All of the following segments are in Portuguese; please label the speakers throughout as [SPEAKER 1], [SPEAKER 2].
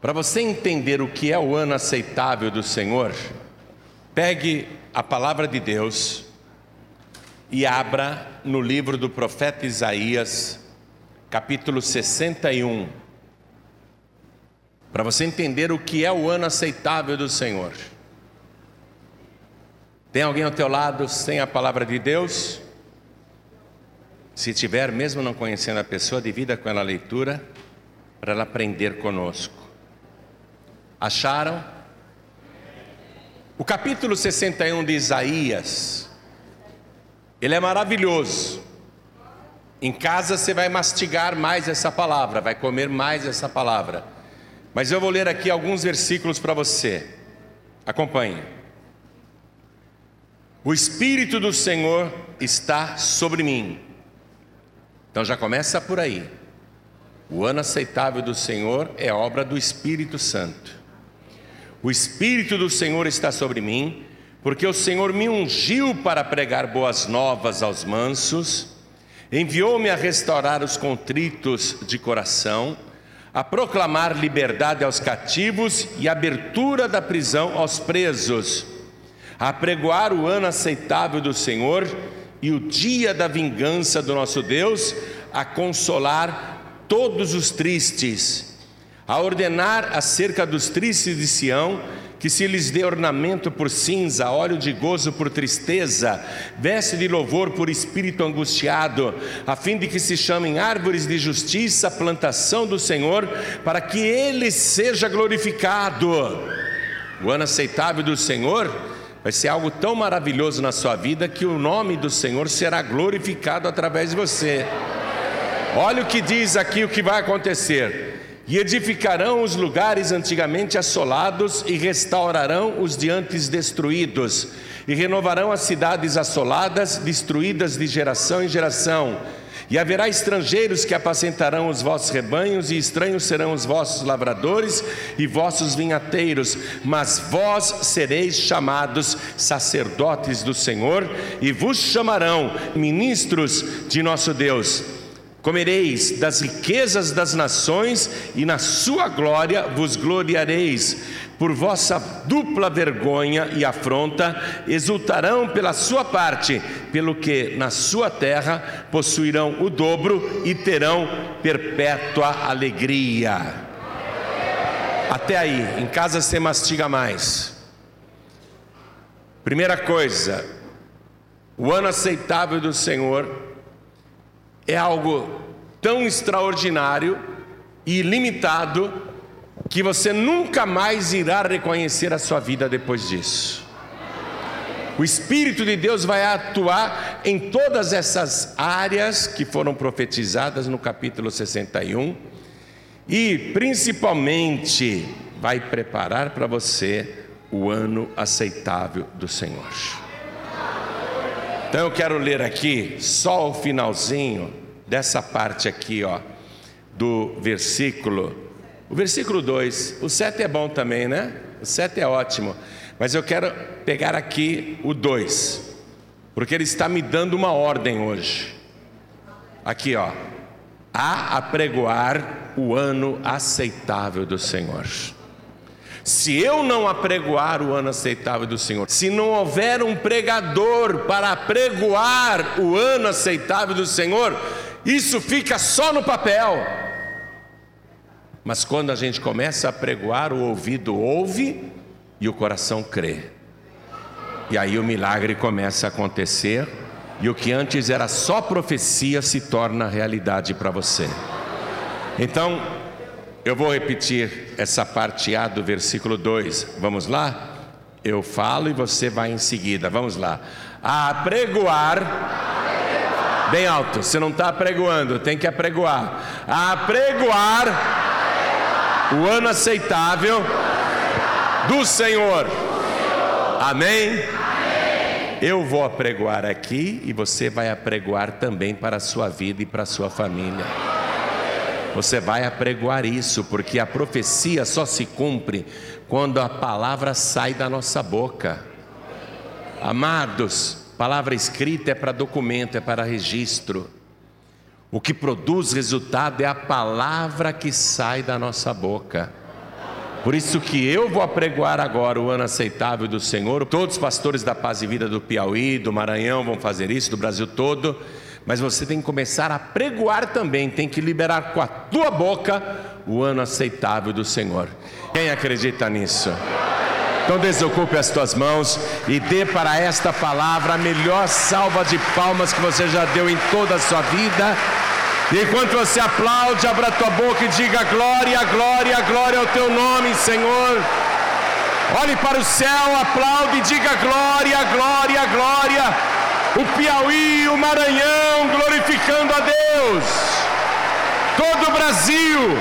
[SPEAKER 1] Para você entender o que é o ano aceitável do Senhor, pegue a palavra de Deus e abra no livro do profeta Isaías, capítulo 61. Para você entender o que é o ano aceitável do Senhor. Tem alguém ao teu lado sem a palavra de Deus? Se tiver, mesmo não conhecendo a pessoa, divida com ela a leitura para ela aprender conosco. Acharam? O capítulo 61 de Isaías, ele é maravilhoso. Em casa você vai mastigar mais essa palavra, vai comer mais essa palavra. Mas eu vou ler aqui alguns versículos para você. Acompanhe. O Espírito do Senhor está sobre mim. Então já começa por aí. O ano aceitável do Senhor é obra do Espírito Santo. O Espírito do Senhor está sobre mim, porque o Senhor me ungiu para pregar boas novas aos mansos, enviou-me a restaurar os contritos de coração, a proclamar liberdade aos cativos e abertura da prisão aos presos, a pregoar o ano aceitável do Senhor e o dia da vingança do nosso Deus, a consolar todos os tristes a ordenar acerca dos tristes de Sião, que se lhes dê ornamento por cinza, óleo de gozo por tristeza, veste de louvor por espírito angustiado, a fim de que se chamem árvores de justiça, plantação do Senhor, para que ele seja glorificado. O ano aceitável do Senhor vai ser algo tão maravilhoso na sua vida que o nome do Senhor será glorificado através de você. Olha o que diz aqui o que vai acontecer e edificarão os lugares antigamente assolados e restaurarão os de antes destruídos, e renovarão as cidades assoladas, destruídas de geração em geração. E haverá estrangeiros que apacentarão os vossos rebanhos, e estranhos serão os vossos lavradores e vossos vinhateiros, mas vós sereis chamados sacerdotes do Senhor, e vos chamarão ministros de nosso Deus. Comereis das riquezas das nações e na sua glória vos gloriareis. Por vossa dupla vergonha e afronta exultarão pela sua parte, pelo que na sua terra possuirão o dobro e terão perpétua alegria. Até aí, em casa você mastiga mais. Primeira coisa, o ano aceitável do Senhor é algo tão extraordinário e limitado que você nunca mais irá reconhecer a sua vida depois disso. O Espírito de Deus vai atuar em todas essas áreas que foram profetizadas no capítulo 61 e, principalmente, vai preparar para você o ano aceitável do Senhor. Então eu quero ler aqui só o finalzinho dessa parte aqui, ó, do versículo. O versículo 2, o 7 é bom também, né? O 7 é ótimo. Mas eu quero pegar aqui o 2, porque ele está me dando uma ordem hoje. Aqui, ó. A apregoar o ano aceitável do Senhor. Se eu não apregoar o ano aceitável do Senhor, se não houver um pregador para apregoar o ano aceitável do Senhor, isso fica só no papel. Mas quando a gente começa a pregoar, o ouvido ouve e o coração crê. E aí o milagre começa a acontecer, e o que antes era só profecia se torna realidade para você. Então, eu vou repetir essa parte A do versículo 2. Vamos lá? Eu falo e você vai em seguida. Vamos lá. A pregoar. Bem alto, você não está apregoando, tem que apregoar. A pregoar o ano aceitável do Senhor. Amém? Eu vou apregoar aqui e você vai apregoar também para a sua vida e para a sua família. Você vai apregoar isso, porque a profecia só se cumpre quando a palavra sai da nossa boca. Amados, palavra escrita é para documento, é para registro. O que produz resultado é a palavra que sai da nossa boca. Por isso que eu vou apregoar agora o ano aceitável do Senhor. Todos os pastores da Paz e Vida do Piauí, do Maranhão vão fazer isso, do Brasil todo. Mas você tem que começar a pregoar também, tem que liberar com a tua boca o ano aceitável do Senhor. Quem acredita nisso? Então desocupe as tuas mãos e dê para esta palavra a melhor salva de palmas que você já deu em toda a sua vida. Enquanto você aplaude, abra a tua boca e diga glória, glória, glória ao teu nome, Senhor. Olhe para o céu, aplaude e diga glória, glória, glória. O Piauí, o Maranhão, glorificando a Deus. Todo o Brasil,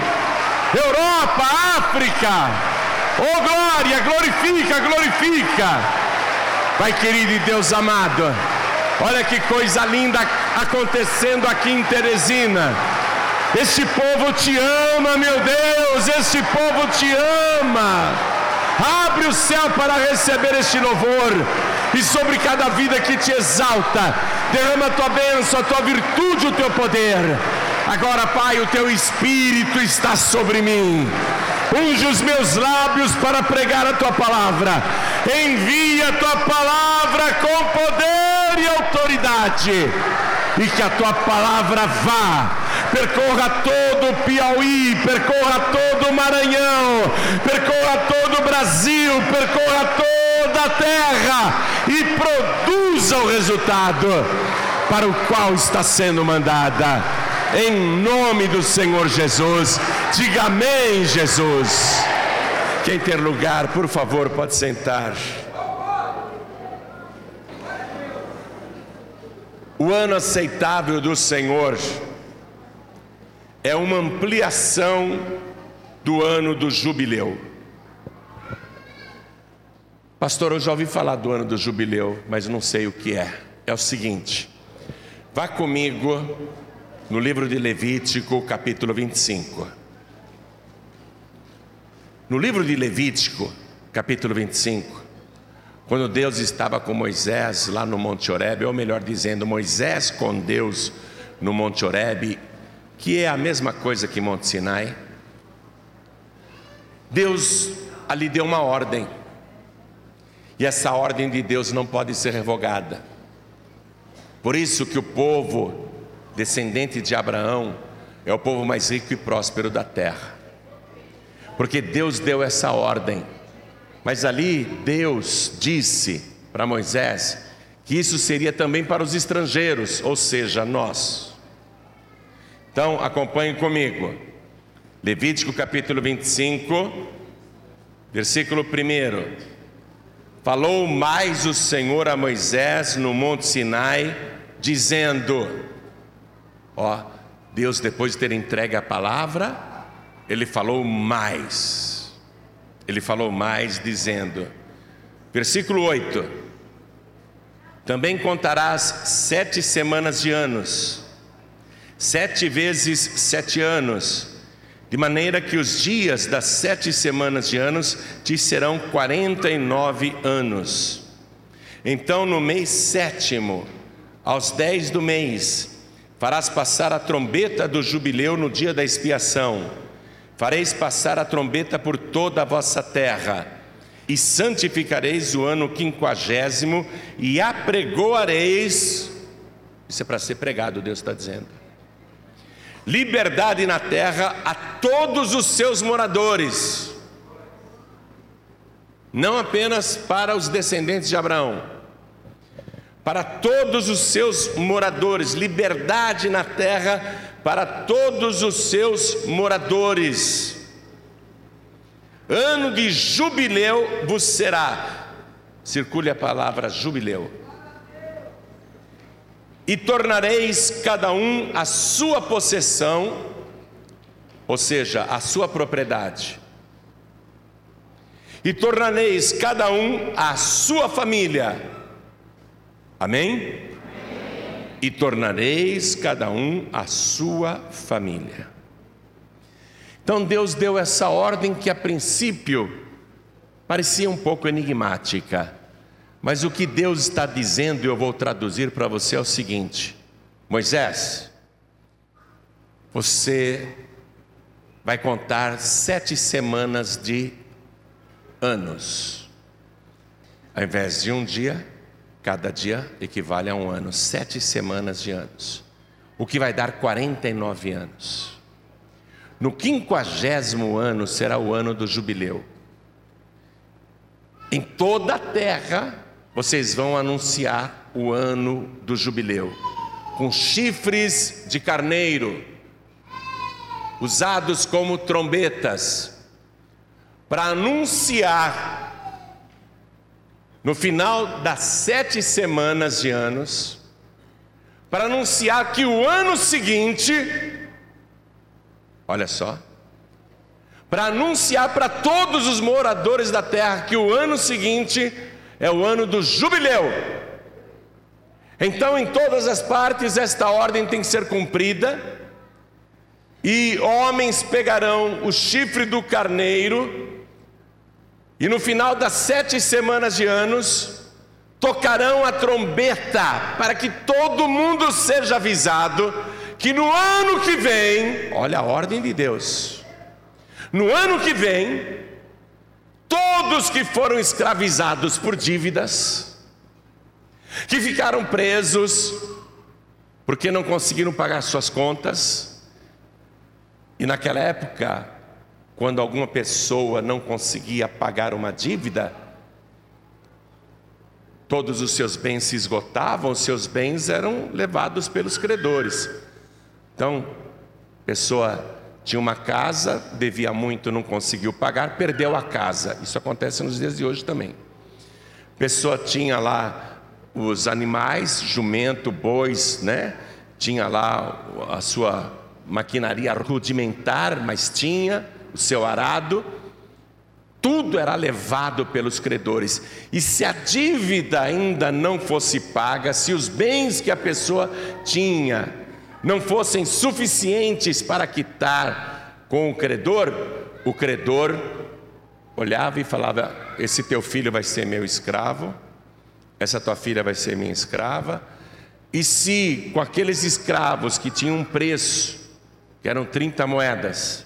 [SPEAKER 1] Europa, África. Oh glória, glorifica, glorifica. Pai querido e Deus amado. Olha que coisa linda acontecendo aqui em Teresina. Este povo te ama, meu Deus, este povo te ama. Abre o céu para receber este louvor, e sobre cada vida que te exalta, derrama a tua bênção, a tua virtude, o teu poder. Agora, Pai, o teu espírito está sobre mim. Unge os meus lábios para pregar a tua palavra. Envia a tua palavra com poder e autoridade e que a tua palavra vá, percorra todo o Piauí, percorra todo o Maranhão, percorra todo o Brasil, percorra toda a terra e produza o resultado para o qual está sendo mandada. Em nome do Senhor Jesus, diga amém, Jesus. Quem ter lugar, por favor, pode sentar. O ano aceitável do Senhor é uma ampliação do ano do jubileu. Pastor, eu já ouvi falar do ano do jubileu, mas não sei o que é. É o seguinte: vá comigo no livro de Levítico, capítulo 25. No livro de Levítico, capítulo 25, quando Deus estava com Moisés lá no Monte Horebe, ou melhor dizendo, Moisés com Deus no Monte Horebe, que é a mesma coisa que Monte Sinai. Deus ali deu uma ordem. E essa ordem de Deus não pode ser revogada. Por isso que o povo descendente de Abraão é o povo mais rico e próspero da terra. Porque Deus deu essa ordem. Mas ali Deus disse para Moisés que isso seria também para os estrangeiros, ou seja, nós. Então, acompanhe comigo. Levítico capítulo 25, versículo 1. Falou mais o Senhor a Moisés no monte Sinai, dizendo: Ó, Deus depois de ter entregue a palavra, ele falou mais ele falou mais, dizendo, versículo 8: Também contarás sete semanas de anos, sete vezes sete anos, de maneira que os dias das sete semanas de anos te serão quarenta e nove anos. Então, no mês sétimo, aos dez do mês, farás passar a trombeta do jubileu no dia da expiação Fareis passar a trombeta por toda a vossa terra, e santificareis o ano quinquagésimo, e apregoareis. Isso é para ser pregado, Deus está dizendo. Liberdade na terra a todos os seus moradores, não apenas para os descendentes de Abraão, para todos os seus moradores, liberdade na terra para todos os seus moradores. Ano de jubileu vos será. Circule a palavra jubileu. E tornareis cada um a sua possessão, ou seja, a sua propriedade. E tornareis cada um a sua família. Amém? e tornareis cada um a sua família. Então Deus deu essa ordem que a princípio parecia um pouco enigmática, mas o que Deus está dizendo, eu vou traduzir para você, é o seguinte: Moisés, você vai contar sete semanas de anos. Ao invés de um dia, cada dia equivale a um ano, sete semanas de anos, o que vai dar 49 anos. No quinquagésimo ano será o ano do jubileu. Em toda a terra vocês vão anunciar o ano do jubileu, com chifres de carneiro, usados como trombetas, para anunciar, no final das sete semanas de anos, para anunciar que o ano seguinte, olha só, para anunciar para todos os moradores da terra que o ano seguinte é o ano do jubileu. Então, em todas as partes, esta ordem tem que ser cumprida, e homens pegarão o chifre do carneiro, e no final das sete semanas de anos, tocarão a trombeta, para que todo mundo seja avisado que no ano que vem, olha a ordem de Deus, no ano que vem, todos que foram escravizados por dívidas, que ficaram presos porque não conseguiram pagar suas contas, e naquela época, quando alguma pessoa não conseguia pagar uma dívida, todos os seus bens se esgotavam, os seus bens eram levados pelos credores. Então, pessoa tinha uma casa, devia muito, não conseguiu pagar, perdeu a casa. Isso acontece nos dias de hoje também. Pessoa tinha lá os animais, jumento, bois, né? Tinha lá a sua maquinaria rudimentar, mas tinha o seu arado. Tudo era levado pelos credores. E se a dívida ainda não fosse paga, se os bens que a pessoa tinha não fossem suficientes para quitar com o credor, o credor olhava e falava: Esse teu filho vai ser meu escravo, essa tua filha vai ser minha escrava. E se com aqueles escravos que tinham um preço, que eram 30 moedas,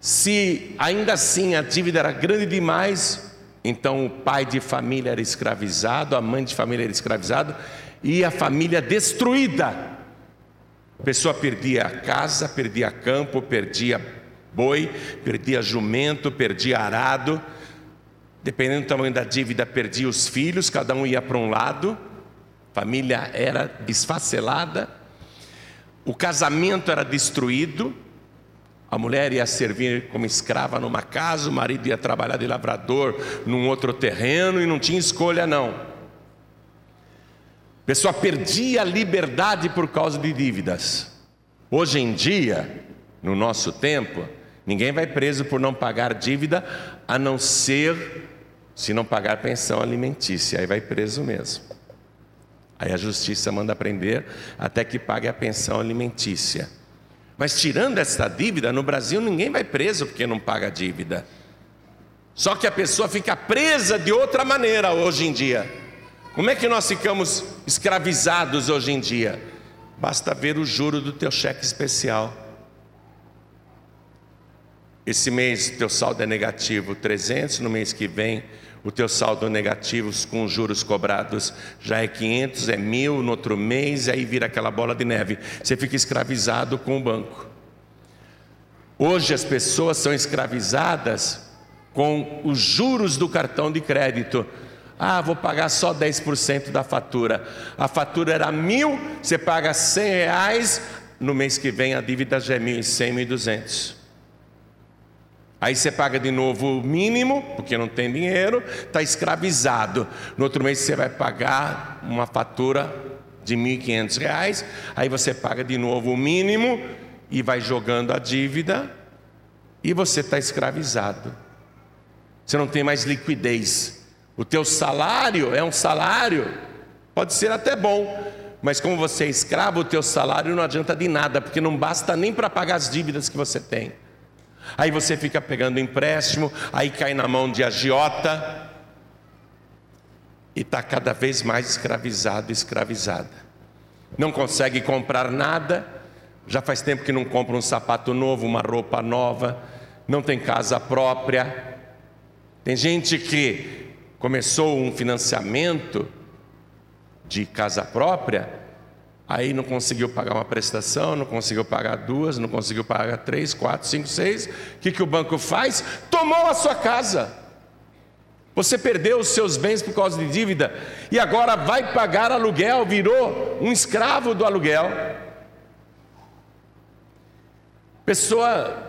[SPEAKER 1] se ainda assim a dívida era grande demais, então o pai de família era escravizado, a mãe de família era escravizado e a família destruída. A pessoa perdia a casa, perdia campo, perdia boi, perdia jumento, perdia arado. Dependendo do tamanho da dívida, perdia os filhos, cada um ia para um lado. Família era esfacelada. O casamento era destruído. A mulher ia servir como escrava numa casa, o marido ia trabalhar de lavrador num outro terreno e não tinha escolha não pessoa perdia a liberdade por causa de dívidas. Hoje em dia, no nosso tempo, ninguém vai preso por não pagar dívida, a não ser se não pagar pensão alimentícia, aí vai preso mesmo. Aí a justiça manda prender até que pague a pensão alimentícia. Mas tirando essa dívida, no Brasil ninguém vai preso porque não paga dívida. Só que a pessoa fica presa de outra maneira hoje em dia. Como é que nós ficamos escravizados hoje em dia? Basta ver o juro do teu cheque especial. Esse mês o teu saldo é negativo 300, no mês que vem o teu saldo negativo com juros cobrados já é 500, é mil, no outro mês, aí vira aquela bola de neve. Você fica escravizado com o banco. Hoje as pessoas são escravizadas com os juros do cartão de crédito. Ah, vou pagar só 10% da fatura. A fatura era mil, você paga 100 reais, no mês que vem a dívida já é 1.100, 1.200. Aí você paga de novo o mínimo, porque não tem dinheiro, está escravizado. No outro mês você vai pagar uma fatura de 1.500 reais, aí você paga de novo o mínimo e vai jogando a dívida e você está escravizado. Você não tem mais liquidez. O teu salário é um salário, pode ser até bom, mas como você é escravo, o teu salário não adianta de nada, porque não basta nem para pagar as dívidas que você tem. Aí você fica pegando empréstimo, aí cai na mão de agiota e está cada vez mais escravizado, escravizada. Não consegue comprar nada, já faz tempo que não compra um sapato novo, uma roupa nova, não tem casa própria, Tem gente que começou um financiamento de casa própria, aí não conseguiu pagar uma prestação, não conseguiu pagar duas, não conseguiu pagar três, quatro, cinco, seis. O que, que o banco faz? Tomou a sua casa. Você perdeu os seus bens por causa de dívida e agora vai pagar aluguel, virou um escravo do aluguel. Pessoa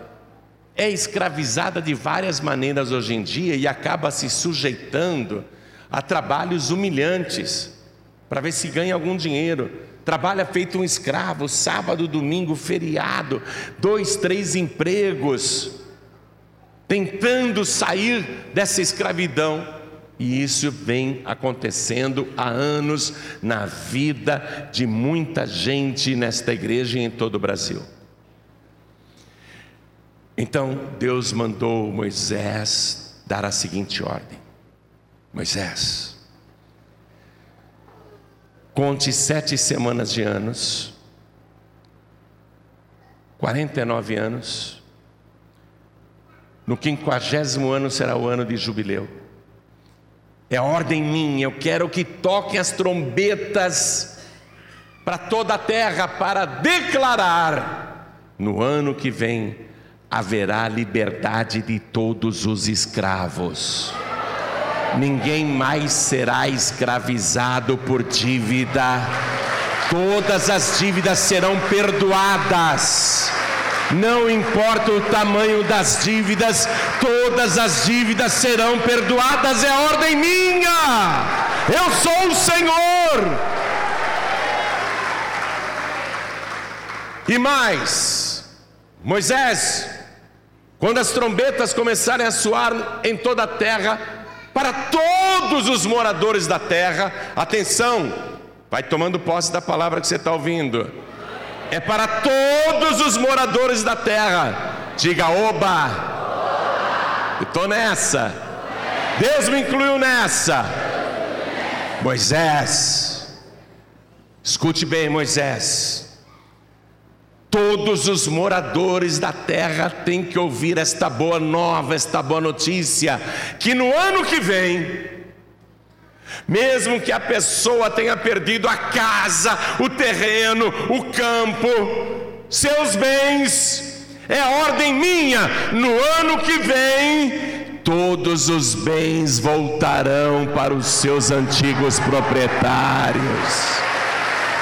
[SPEAKER 1] é escravizada de várias maneiras hoje em dia e acaba se sujeitando a trabalhos humilhantes para ver se ganha algum dinheiro. Trabalha feito um escravo, sábado, domingo, feriado, dois, três empregos, tentando sair dessa escravidão. E isso vem acontecendo há anos na vida de muita gente nesta igreja e em todo o Brasil. Então Deus mandou Moisés dar a seguinte ordem: Moisés, conte sete semanas de anos, 49 anos, no quinquagésimo ano será o ano de jubileu. É ordem minha, eu quero que toquem as trombetas para toda a terra para declarar no ano que vem haverá liberdade de todos os escravos. Ninguém mais será escravizado por dívida, todas as dívidas serão perdoadas. Não importa o tamanho das dívidas, todas as dívidas serão perdoadas, é ordem minha. Eu sou o Senhor. E mais, Moisés, quando as trombetas começarem a soar em toda a terra, para todos os moradores da terra, atenção, vai tomando posse da palavra que você está ouvindo. É para todos os moradores da terra. Diga oba. Estou nessa. Deus me incluiu nessa. Moisés, escute bem, Moisés. Todos os moradores da terra têm que ouvir esta boa nova, esta boa notícia: que no ano que vem, mesmo que a pessoa tenha perdido a casa, o terreno, o campo, seus bens, é ordem minha, no ano que vem, todos os bens voltarão para os seus antigos proprietários.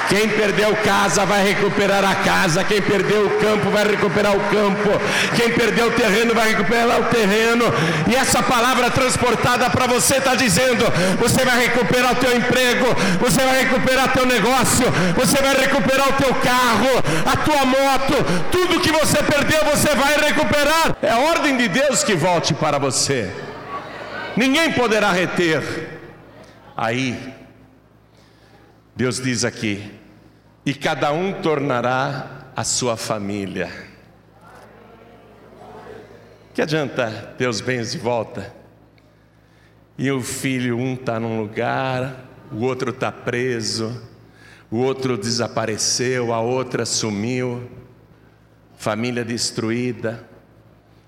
[SPEAKER 1] Quem perdeu casa vai recuperar a casa, quem perdeu o campo vai recuperar o campo, quem perdeu o terreno vai recuperar o terreno. E essa palavra transportada para você está dizendo: você vai recuperar o teu emprego, você vai recuperar teu negócio, você vai recuperar o teu carro, a tua moto, tudo que você perdeu você vai recuperar. É a ordem de Deus que volte para você. Ninguém poderá reter. Aí Deus diz aqui: e cada um tornará a sua família. Que adianta ter os bens de volta? E o filho, um está num lugar, o outro está preso, o outro desapareceu, a outra sumiu, família destruída,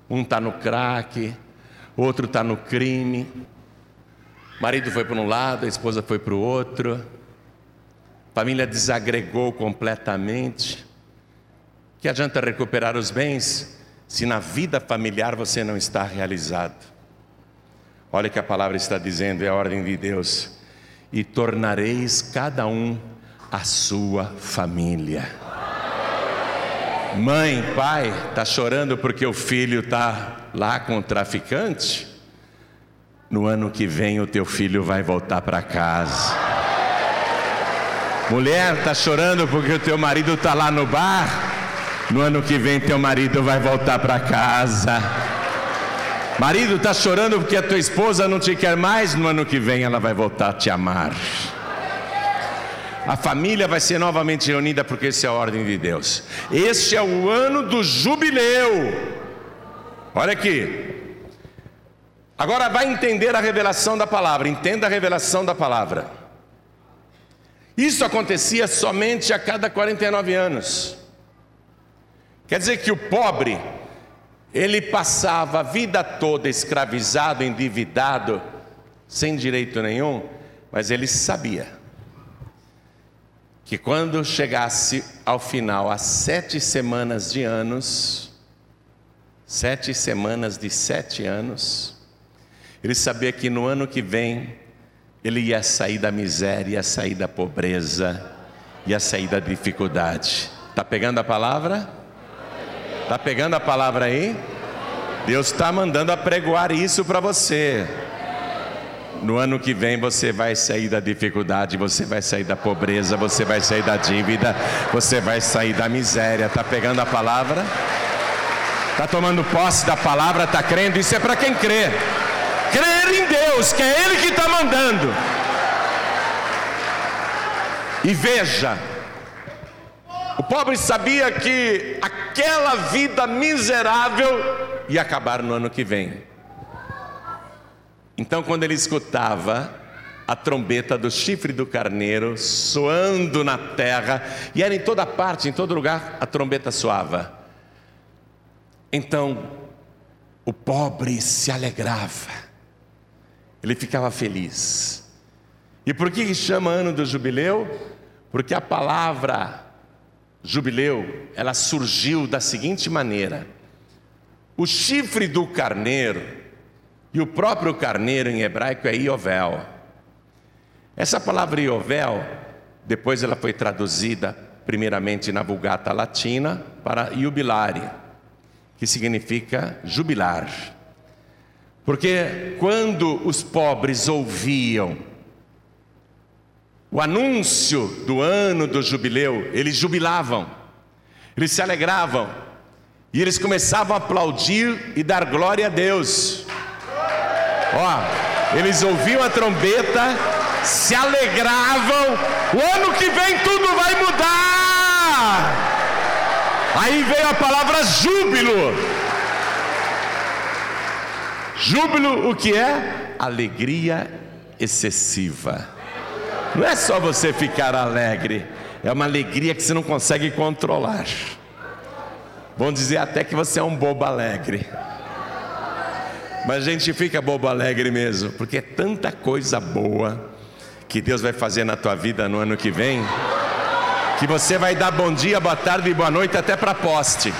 [SPEAKER 1] um está no crack, outro está no crime, marido foi para um lado, a esposa foi para o outro família desagregou completamente. Que adianta recuperar os bens se na vida familiar você não está realizado? Olha o que a palavra está dizendo, é a ordem de Deus. E tornareis cada um a sua família. Mãe, pai, está chorando porque o filho está lá com o traficante? No ano que vem o teu filho vai voltar para casa. Mulher, está chorando porque o teu marido está lá no bar? No ano que vem teu marido vai voltar para casa. Marido, está chorando porque a tua esposa não te quer mais? No ano que vem ela vai voltar a te amar. A família vai ser novamente reunida porque essa é a ordem de Deus. Este é o ano do jubileu. Olha aqui. Agora vai entender a revelação da palavra. Entenda a revelação da palavra. Isso acontecia somente a cada 49 anos. Quer dizer que o pobre Ele passava a vida toda escravizado, endividado, sem direito nenhum, mas ele sabia que quando chegasse ao final, às sete semanas de anos, sete semanas de sete anos, ele sabia que no ano que vem ele ia sair da miséria, ia sair da pobreza, ia sair da dificuldade. Está pegando a palavra? Está pegando a palavra aí? Deus está mandando apregoar isso para você. No ano que vem você vai sair da dificuldade, você vai sair da pobreza, você vai sair da dívida, você vai sair da miséria. Está pegando a palavra? Está tomando posse da palavra? Está crendo? Isso é para quem crê. Crer em Deus, que é Ele que está mandando. E veja, o pobre sabia que aquela vida miserável ia acabar no ano que vem. Então, quando ele escutava a trombeta do chifre do carneiro soando na terra, e era em toda parte, em todo lugar, a trombeta soava. Então, o pobre se alegrava, ele ficava feliz. E por que chama ano do jubileu? Porque a palavra jubileu, ela surgiu da seguinte maneira: o chifre do carneiro, e o próprio carneiro em hebraico é Iovel. Essa palavra Iovel, depois ela foi traduzida primeiramente na Vulgata Latina para jubilare, que significa jubilar. Porque quando os pobres ouviam o anúncio do ano do jubileu, eles jubilavam, eles se alegravam, e eles começavam a aplaudir e dar glória a Deus. Ó, eles ouviam a trombeta, se alegravam, o ano que vem tudo vai mudar. Aí veio a palavra júbilo. Júbilo, o que é? Alegria excessiva. Não é só você ficar alegre, é uma alegria que você não consegue controlar. Vão dizer até que você é um bobo alegre. Mas a gente fica bobo alegre mesmo, porque é tanta coisa boa que Deus vai fazer na tua vida no ano que vem, que você vai dar bom dia, boa tarde e boa noite até para poste.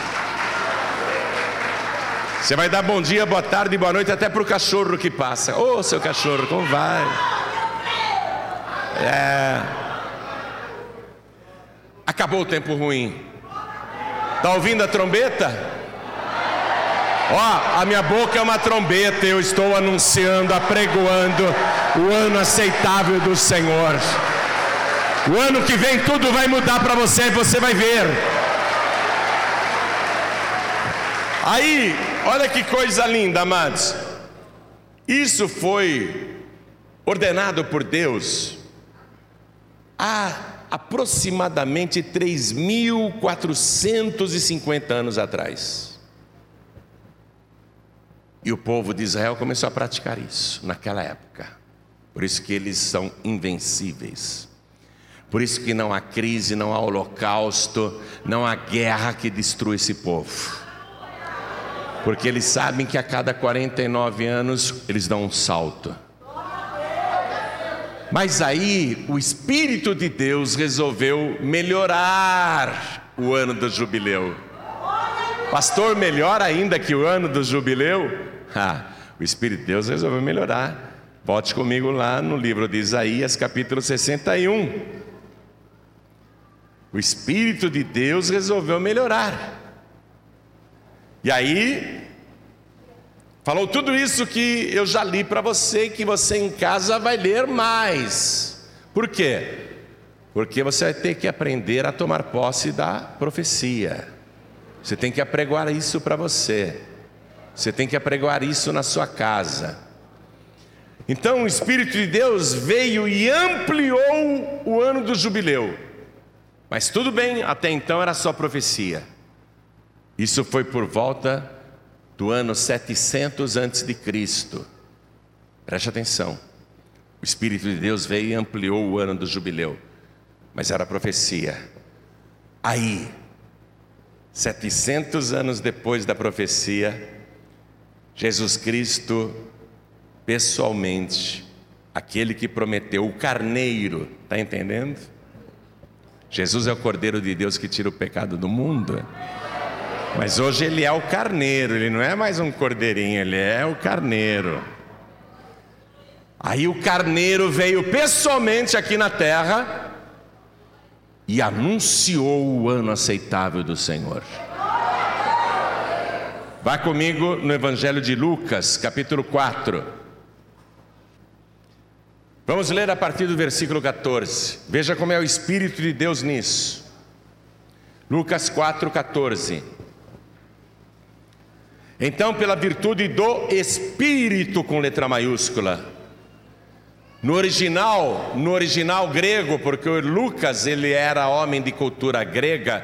[SPEAKER 1] Você vai dar bom dia, boa tarde boa noite até para o cachorro que passa. Ô oh, seu cachorro, como vai? É. Acabou o tempo ruim. Está ouvindo a trombeta? Ó, a minha boca é uma trombeta, eu estou anunciando, apregoando o ano aceitável do Senhor. O ano que vem tudo vai mudar para você e você vai ver. Aí, olha que coisa linda, amados. Isso foi ordenado por Deus há aproximadamente 3.450 anos atrás. E o povo de Israel começou a praticar isso naquela época. Por isso que eles são invencíveis. Por isso que não há crise, não há holocausto, não há guerra que destrua esse povo. Porque eles sabem que a cada 49 anos eles dão um salto. Mas aí o Espírito de Deus resolveu melhorar o ano do jubileu. Pastor, melhor ainda que o ano do jubileu? Ah, o Espírito de Deus resolveu melhorar. Volte comigo lá no livro de Isaías, capítulo 61. O Espírito de Deus resolveu melhorar. E aí, Falou tudo isso que eu já li para você, que você em casa vai ler mais. Por quê? Porque você vai ter que aprender a tomar posse da profecia. Você tem que apregoar isso para você. Você tem que apregoar isso na sua casa. Então o Espírito de Deus veio e ampliou o ano do jubileu. Mas tudo bem, até então era só profecia. Isso foi por volta do ano 700 antes de Cristo. Preste atenção. O Espírito de Deus veio e ampliou o ano do jubileu, mas era profecia. Aí, 700 anos depois da profecia, Jesus Cristo, pessoalmente, aquele que prometeu, o carneiro, está entendendo? Jesus é o Cordeiro de Deus que tira o pecado do mundo. Mas hoje ele é o carneiro, ele não é mais um cordeirinho, ele é o carneiro. Aí o carneiro veio pessoalmente aqui na terra e anunciou o ano aceitável do Senhor. Vá comigo no Evangelho de Lucas, capítulo 4. Vamos ler a partir do versículo 14. Veja como é o Espírito de Deus nisso. Lucas 4, 14. Então, pela virtude do Espírito com letra maiúscula, no original, no original grego, porque Lucas ele era homem de cultura grega,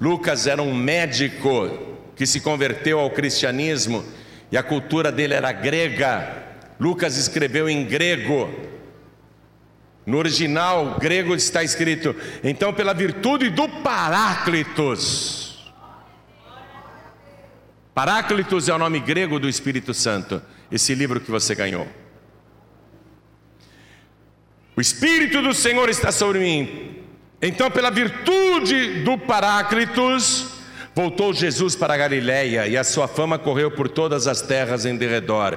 [SPEAKER 1] Lucas era um médico que se converteu ao cristianismo e a cultura dele era grega. Lucas escreveu em grego, no original grego está escrito: então, pela virtude do Paráclitos. Paráclitos é o nome grego do Espírito Santo, esse livro que você ganhou. O Espírito do Senhor está sobre mim. Então, pela virtude do Paráclitos, voltou Jesus para Galiléia e a sua fama correu por todas as terras em derredor.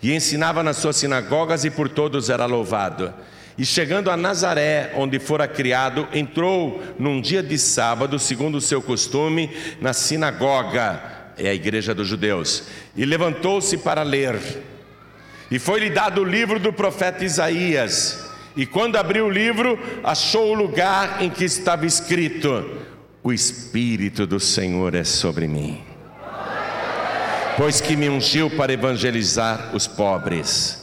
[SPEAKER 1] E ensinava nas suas sinagogas e por todos era louvado. E chegando a Nazaré, onde fora criado, entrou num dia de sábado, segundo o seu costume, na sinagoga, é a igreja dos judeus, e levantou-se para ler. E foi-lhe dado o livro do profeta Isaías. E quando abriu o livro, achou o lugar em que estava escrito: O Espírito do Senhor é sobre mim, pois que me ungiu para evangelizar os pobres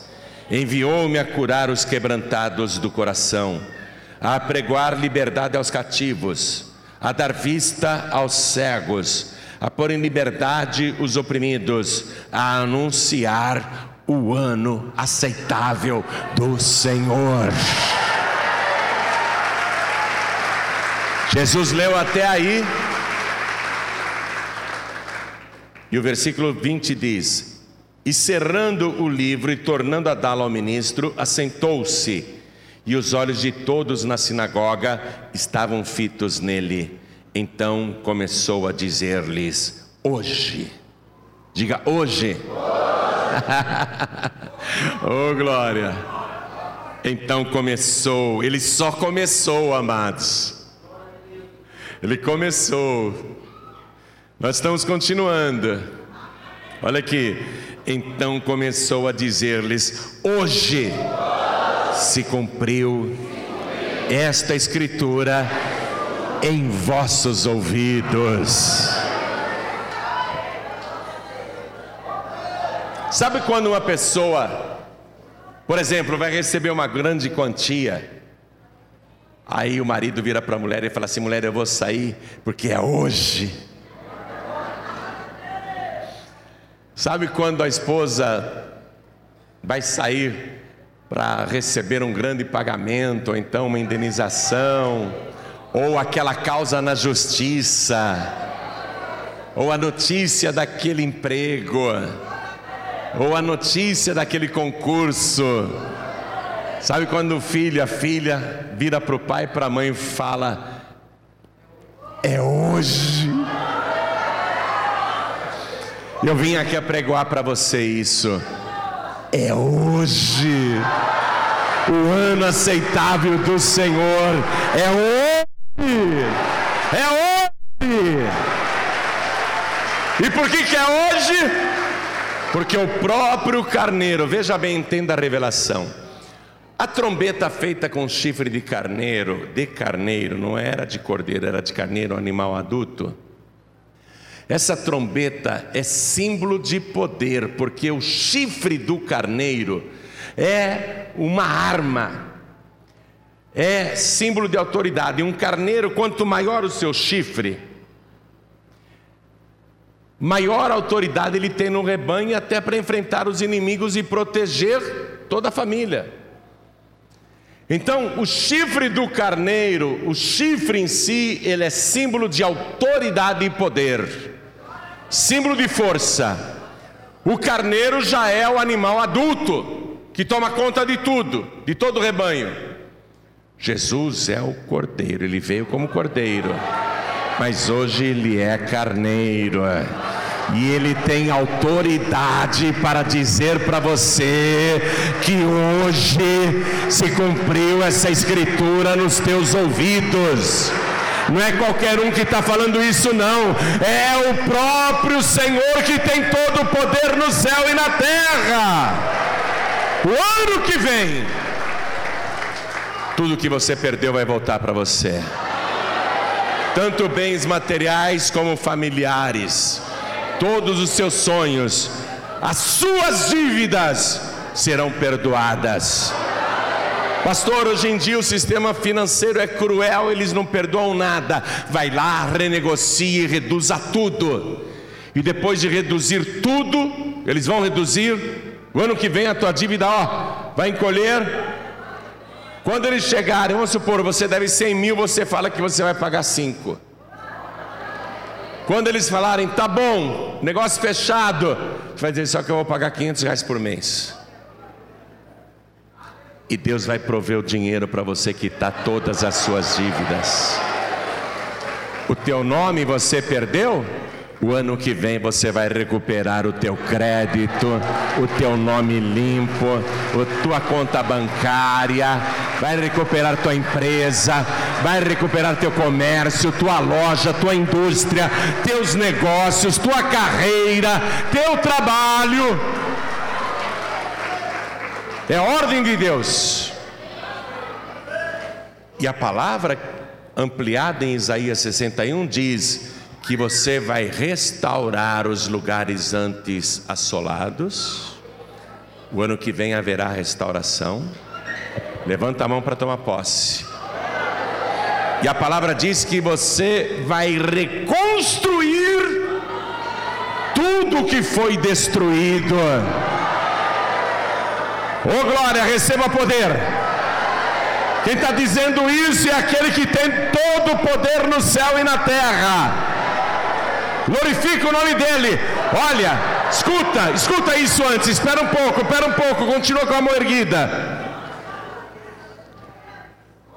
[SPEAKER 1] Enviou-me a curar os quebrantados do coração, a apregoar liberdade aos cativos, a dar vista aos cegos, a pôr em liberdade os oprimidos, a anunciar o ano aceitável do Senhor. Jesus leu até aí, e o versículo 20 diz: e cerrando o livro e tornando a dá-lo ao ministro, assentou-se, e os olhos de todos na sinagoga estavam fitos nele. Então começou a dizer-lhes: Hoje, diga hoje. oh glória! Então começou, ele só começou, amados. Ele começou. Nós estamos continuando. Olha aqui, então começou a dizer-lhes: Hoje se cumpriu esta escritura em vossos ouvidos. Sabe quando uma pessoa, por exemplo, vai receber uma grande quantia, aí o marido vira para a mulher e fala assim: mulher, eu vou sair porque é hoje. Sabe quando a esposa vai sair para receber um grande pagamento, ou então uma indenização, ou aquela causa na justiça, ou a notícia daquele emprego, ou a notícia daquele concurso. Sabe quando o filho, a filha, vira para o pai e para a mãe e fala: É hoje. Eu vim aqui a pregoar para você isso. É hoje. O ano aceitável do Senhor é hoje. É hoje. E por que, que é hoje? Porque o próprio carneiro, veja bem, entenda a revelação. A trombeta feita com chifre de carneiro, de carneiro, não era de cordeiro, era de carneiro, animal adulto essa trombeta é símbolo de poder, porque o chifre do carneiro é uma arma, é símbolo de autoridade. Um carneiro, quanto maior o seu chifre, maior autoridade ele tem no rebanho, até para enfrentar os inimigos e proteger toda a família. Então, o chifre do carneiro, o chifre em si, ele é símbolo de autoridade e poder, símbolo de força. O carneiro já é o animal adulto, que toma conta de tudo, de todo o rebanho. Jesus é o cordeiro, ele veio como cordeiro, mas hoje ele é carneiro. E Ele tem autoridade para dizer para você que hoje se cumpriu essa escritura nos teus ouvidos. Não é qualquer um que está falando isso, não. É o próprio Senhor que tem todo o poder no céu e na terra. O ano que vem, tudo que você perdeu vai voltar para você. Tanto bens materiais como familiares todos os seus sonhos, as suas dívidas serão perdoadas. Pastor, hoje em dia o sistema financeiro é cruel, eles não perdoam nada. Vai lá, renegocia e reduza tudo. E depois de reduzir tudo, eles vão reduzir. O ano que vem a tua dívida, ó, vai encolher. Quando eles chegarem, vamos supor, você deve 100 mil, você fala que você vai pagar 5. Quando eles falarem, tá bom, negócio fechado, você vai dizer só que eu vou pagar 500 reais por mês. E Deus vai prover o dinheiro para você quitar todas as suas dívidas. O teu nome você perdeu? O ano que vem você vai recuperar o teu crédito, o teu nome limpo, a tua conta bancária, vai recuperar tua empresa, vai recuperar teu comércio, tua loja, tua indústria, teus negócios, tua carreira, teu trabalho. É ordem de Deus. E a palavra ampliada em Isaías 61 diz: que você vai restaurar os lugares antes assolados. O ano que vem haverá restauração. Levanta a mão para tomar posse. E a palavra diz que você vai reconstruir tudo que foi destruído. Ô oh, glória, receba poder. Quem está dizendo isso é aquele que tem todo o poder no céu e na terra glorifica o nome dele. Olha, escuta, escuta isso antes, espera um pouco, espera um pouco, continua com a mão erguida.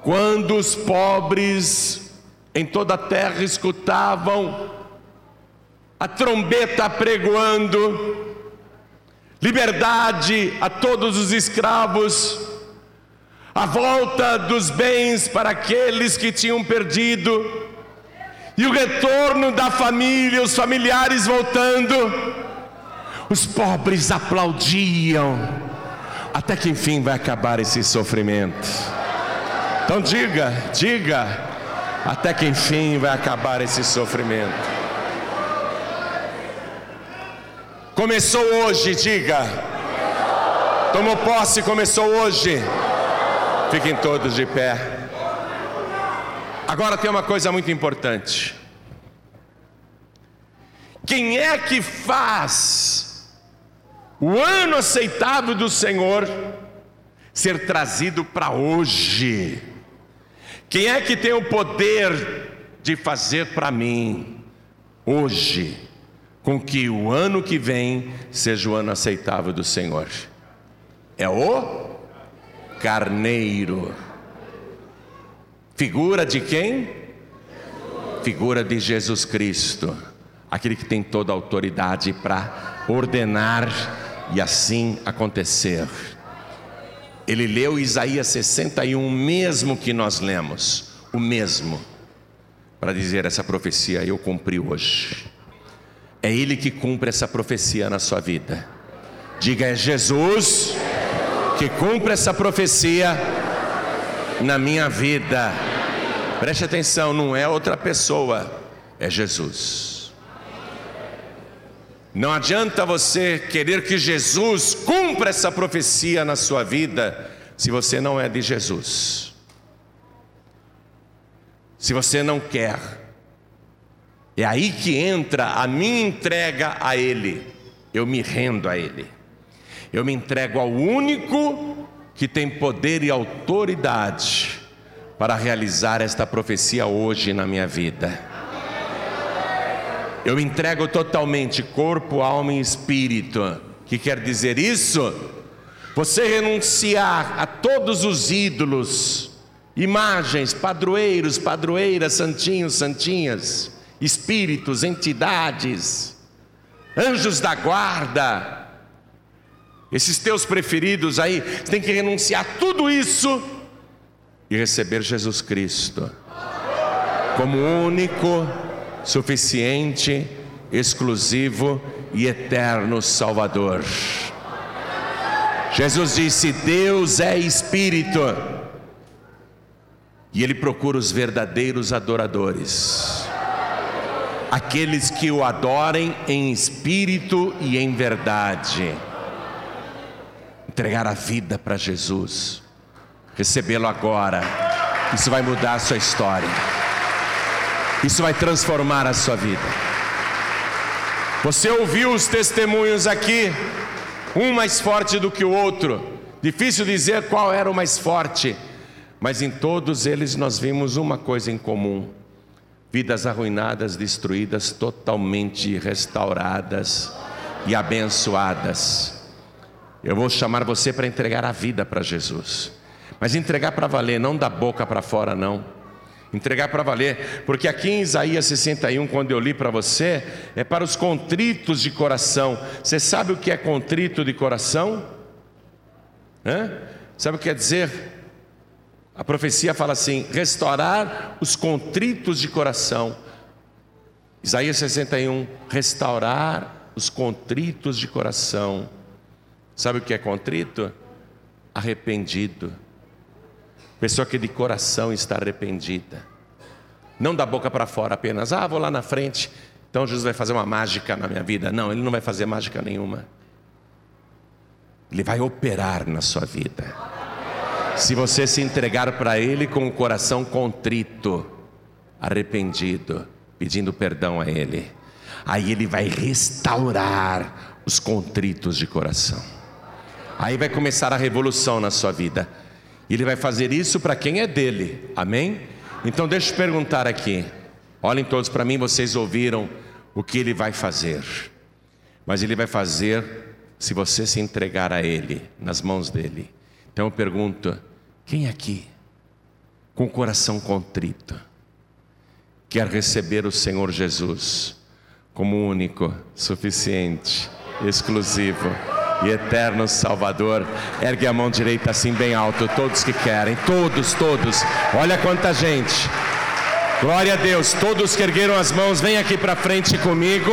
[SPEAKER 1] Quando os pobres em toda a terra escutavam a trombeta pregoando, liberdade a todos os escravos, a volta dos bens para aqueles que tinham perdido, e o retorno da família, os familiares voltando, os pobres aplaudiam, até que enfim vai acabar esse sofrimento. Então diga, diga, até que enfim vai acabar esse sofrimento. Começou hoje, diga. Tomou posse, começou hoje. Fiquem todos de pé. Agora tem uma coisa muito importante. Quem é que faz o ano aceitável do Senhor ser trazido para hoje? Quem é que tem o poder de fazer para mim hoje, com que o ano que vem seja o ano aceitável do Senhor? É o carneiro. Figura de quem? Figura de Jesus Cristo, aquele que tem toda a autoridade para ordenar e assim acontecer. Ele leu Isaías 61, mesmo que nós lemos, o mesmo, para dizer essa profecia eu cumpri hoje. É Ele que cumpre essa profecia na sua vida. Diga, é Jesus que cumpre essa profecia na minha vida. Preste atenção, não é outra pessoa, é Jesus. Não adianta você querer que Jesus cumpra essa profecia na sua vida, se você não é de Jesus. Se você não quer. É aí que entra a minha entrega a Ele. Eu me rendo a Ele. Eu me entrego ao único que tem poder e autoridade para realizar esta profecia hoje na minha vida. Eu entrego totalmente corpo, alma e espírito. Que quer dizer isso? Você renunciar a todos os ídolos, imagens, padroeiros, padroeiras, santinhos, santinhas, espíritos, entidades, anjos da guarda, esses teus preferidos aí, você tem que renunciar a tudo isso e receber Jesus Cristo como único, suficiente, exclusivo e eterno Salvador. Jesus disse: Deus é Espírito e Ele procura os verdadeiros adoradores, aqueles que o adorem em espírito e em verdade. Entregar a vida para Jesus recebê-lo agora. Isso vai mudar a sua história. Isso vai transformar a sua vida. Você ouviu os testemunhos aqui, um mais forte do que o outro. Difícil dizer qual era o mais forte, mas em todos eles nós vimos uma coisa em comum: vidas arruinadas, destruídas, totalmente restauradas e abençoadas. Eu vou chamar você para entregar a vida para Jesus. Mas entregar para valer, não da boca para fora, não. Entregar para valer, porque aqui em Isaías 61, quando eu li para você, é para os contritos de coração. Você sabe o que é contrito de coração? Hã? Sabe o que quer dizer? A profecia fala assim: restaurar os contritos de coração. Isaías 61, restaurar os contritos de coração. Sabe o que é contrito? Arrependido Pessoa que de coração está arrependida. Não da boca para fora apenas, ah, vou lá na frente, então Jesus vai fazer uma mágica na minha vida. Não, Ele não vai fazer mágica nenhuma. Ele vai operar na sua vida. Se você se entregar para Ele com o coração contrito, arrependido, pedindo perdão a Ele, aí Ele vai restaurar os contritos de coração. Aí vai começar a revolução na sua vida. Ele vai fazer isso para quem é dele. Amém? Então deixa eu perguntar aqui. Olhem todos para mim, vocês ouviram o que ele vai fazer. Mas ele vai fazer se você se entregar a ele, nas mãos dele. Então eu pergunto: quem aqui, com o coração contrito, quer receber o Senhor Jesus como único, suficiente, exclusivo? E eterno Salvador. Ergue a mão direita assim bem alto, todos que querem, todos, todos. Olha quanta gente. Glória a Deus, todos que ergueram as mãos, vem aqui para frente comigo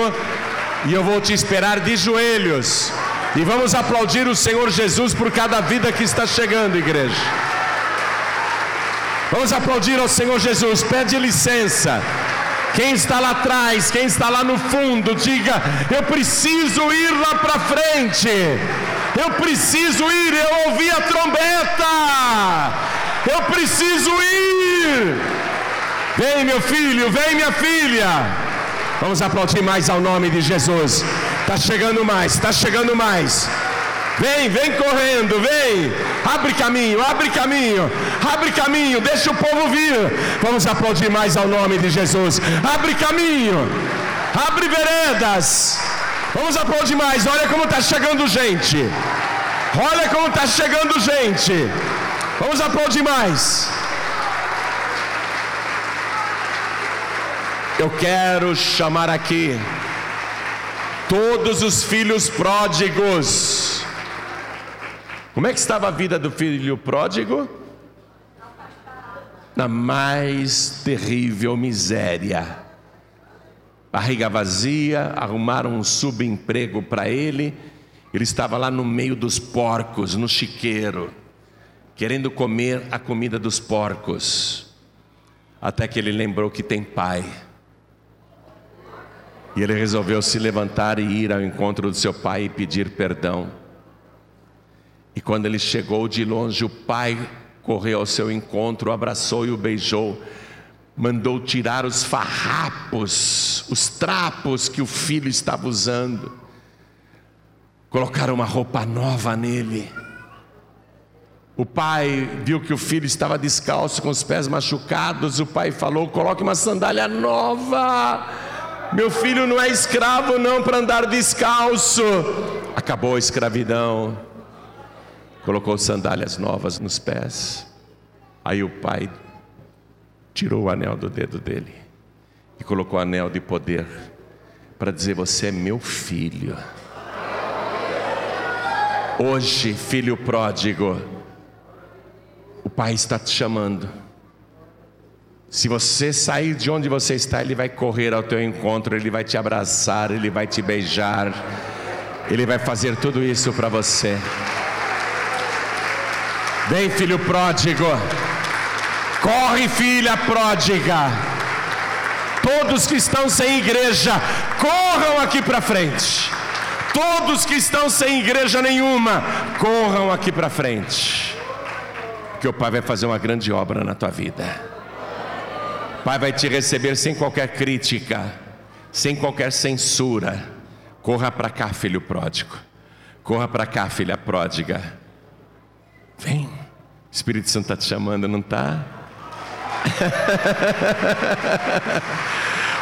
[SPEAKER 1] e eu vou te esperar de joelhos. E vamos aplaudir o Senhor Jesus por cada vida que está chegando, igreja. Vamos aplaudir ao Senhor Jesus. Pede licença. Quem está lá atrás, quem está lá no fundo, diga: Eu preciso ir lá para frente. Eu preciso ir. Eu ouvi a trombeta. Eu preciso ir. Vem, meu filho, vem, minha filha. Vamos aplaudir mais ao nome de Jesus. Está chegando mais, está chegando mais. Vem, vem correndo, vem. Abre caminho, abre caminho, abre caminho, deixa o povo vir. Vamos aplaudir mais ao nome de Jesus. Abre caminho, abre veredas. Vamos aplaudir mais. Olha como está chegando gente. Olha como está chegando gente. Vamos aplaudir mais. Eu quero chamar aqui todos os filhos pródigos como é que estava a vida do filho pródigo? Na mais terrível miséria. Barriga vazia, arrumaram um subemprego para ele. Ele estava lá no meio dos porcos, no chiqueiro, querendo comer a comida dos porcos. Até que ele lembrou que tem pai. E ele resolveu se levantar e ir ao encontro do seu pai e pedir perdão. E quando ele chegou de longe, o pai correu ao seu encontro, o abraçou e o beijou. Mandou tirar os farrapos, os trapos que o filho estava usando. Colocaram uma roupa nova nele. O pai viu que o filho estava descalço, com os pés machucados. O pai falou: Coloque uma sandália nova. Meu filho não é escravo, não, para andar descalço. Acabou a escravidão. Colocou sandálias novas nos pés. Aí o pai tirou o anel do dedo dele e colocou o anel de poder para dizer: Você é meu filho. Hoje, filho pródigo, o Pai está te chamando. Se você sair de onde você está, Ele vai correr ao teu encontro, Ele vai te abraçar, Ele vai te beijar, Ele vai fazer tudo isso para você. Vem, filho pródigo, corre, filha pródiga. Todos que estão sem igreja, corram aqui para frente. Todos que estão sem igreja nenhuma, corram aqui para frente. Que o Pai vai fazer uma grande obra na tua vida. O Pai vai te receber sem qualquer crítica, sem qualquer censura. Corra para cá, filho pródigo. Corra para cá, filha pródiga. Vem. O Espírito Santo está te chamando, não está?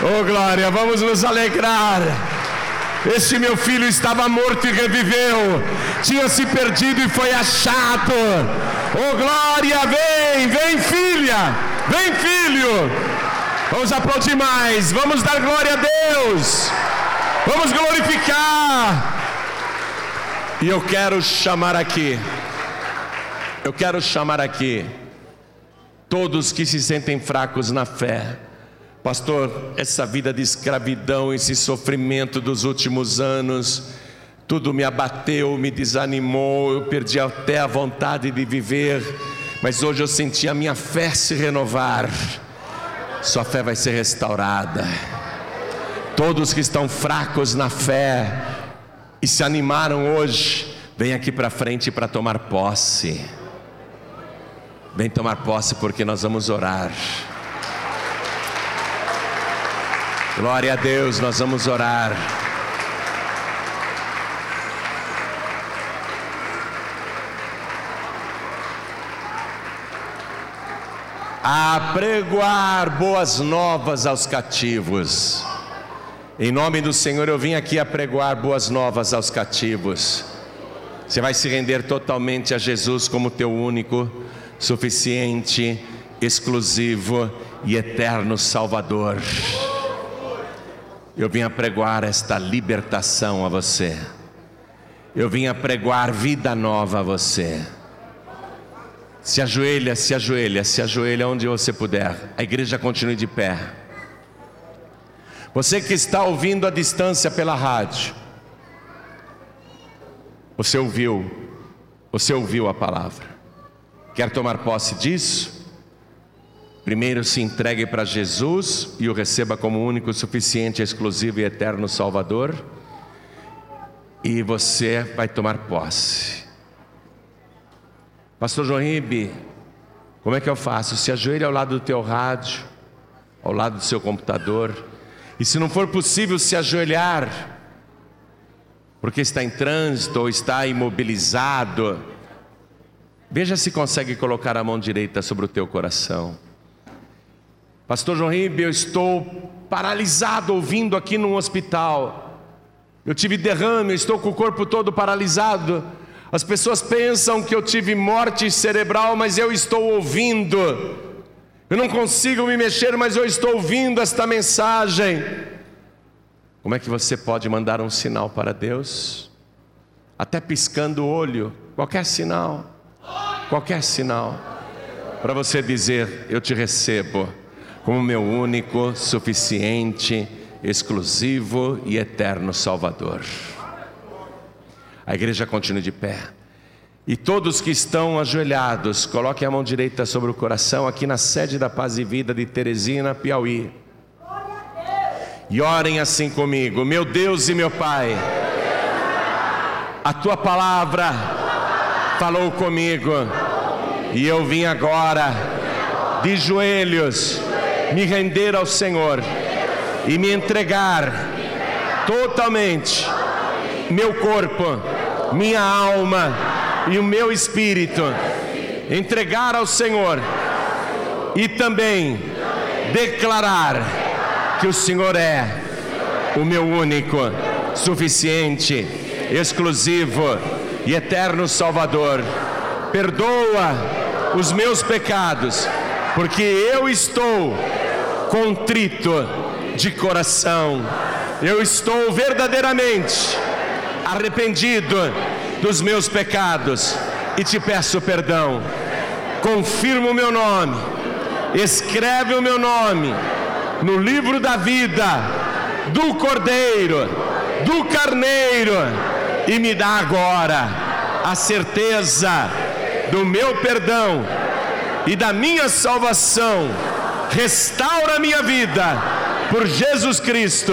[SPEAKER 1] oh glória, vamos nos alegrar. Este meu filho estava morto e reviveu, tinha se perdido e foi achado. Oh glória, vem, vem filha, vem filho. Vamos aplaudir mais, vamos dar glória a Deus, vamos glorificar. E eu quero chamar aqui, eu quero chamar aqui todos que se sentem fracos na fé Pastor, essa vida de escravidão, esse sofrimento dos últimos anos, tudo me abateu, me desanimou, eu perdi até a vontade de viver, mas hoje eu senti a minha fé se renovar. Sua fé vai ser restaurada. Todos que estão fracos na fé e se animaram hoje, vem aqui para frente para tomar posse. Vem tomar posse porque nós vamos orar. Glória a Deus, nós vamos orar. A pregoar boas novas aos cativos. Em nome do Senhor, eu vim aqui a boas novas aos cativos. Você vai se render totalmente a Jesus como teu único, suficiente, exclusivo e eterno Salvador. Eu vim apregoar esta libertação a você. Eu vim apregoar vida nova a você. Se ajoelha, se ajoelha, se ajoelha onde você puder. A igreja continue de pé. Você que está ouvindo à distância pela rádio, você ouviu, você ouviu a palavra. Quer tomar posse disso? Primeiro se entregue para Jesus e o receba como único, suficiente, exclusivo e eterno Salvador. E você vai tomar posse. Pastor João Ribe, como é que eu faço? Se ajoelhe ao lado do teu rádio, ao lado do seu computador. E se não for possível se ajoelhar, porque está em trânsito ou está imobilizado, veja se consegue colocar a mão direita sobre o teu coração. Pastor João Ribe, eu estou paralisado ouvindo aqui num hospital. Eu tive derrame, estou com o corpo todo paralisado. As pessoas pensam que eu tive morte cerebral, mas eu estou ouvindo. Eu não consigo me mexer, mas eu estou ouvindo esta mensagem. Como é que você pode mandar um sinal para Deus? Até piscando o olho, qualquer sinal, qualquer sinal, para você dizer: Eu te recebo como meu único, suficiente, exclusivo e eterno Salvador. A igreja continua de pé. E todos que estão ajoelhados, coloquem a mão direita sobre o coração aqui na sede da Paz e Vida de Teresina, Piauí. E orem assim comigo, meu Deus e meu Pai. A tua palavra falou comigo. E eu vim agora de joelhos me render ao Senhor e me entregar totalmente meu corpo, minha alma e o meu espírito entregar ao Senhor e também declarar que o Senhor é o meu único, suficiente, exclusivo e eterno Salvador. Perdoa os meus pecados, porque eu estou contrito de coração. Eu estou verdadeiramente arrependido dos meus pecados e te peço perdão. Confirma o meu nome, escreve o meu nome no livro da vida do Cordeiro, do Carneiro, e me dá agora a certeza do meu perdão e da minha salvação. Restaura a minha vida por Jesus Cristo,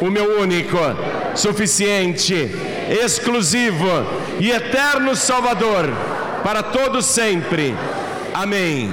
[SPEAKER 1] o meu único, suficiente, exclusivo e eterno Salvador, para todos sempre. Amém.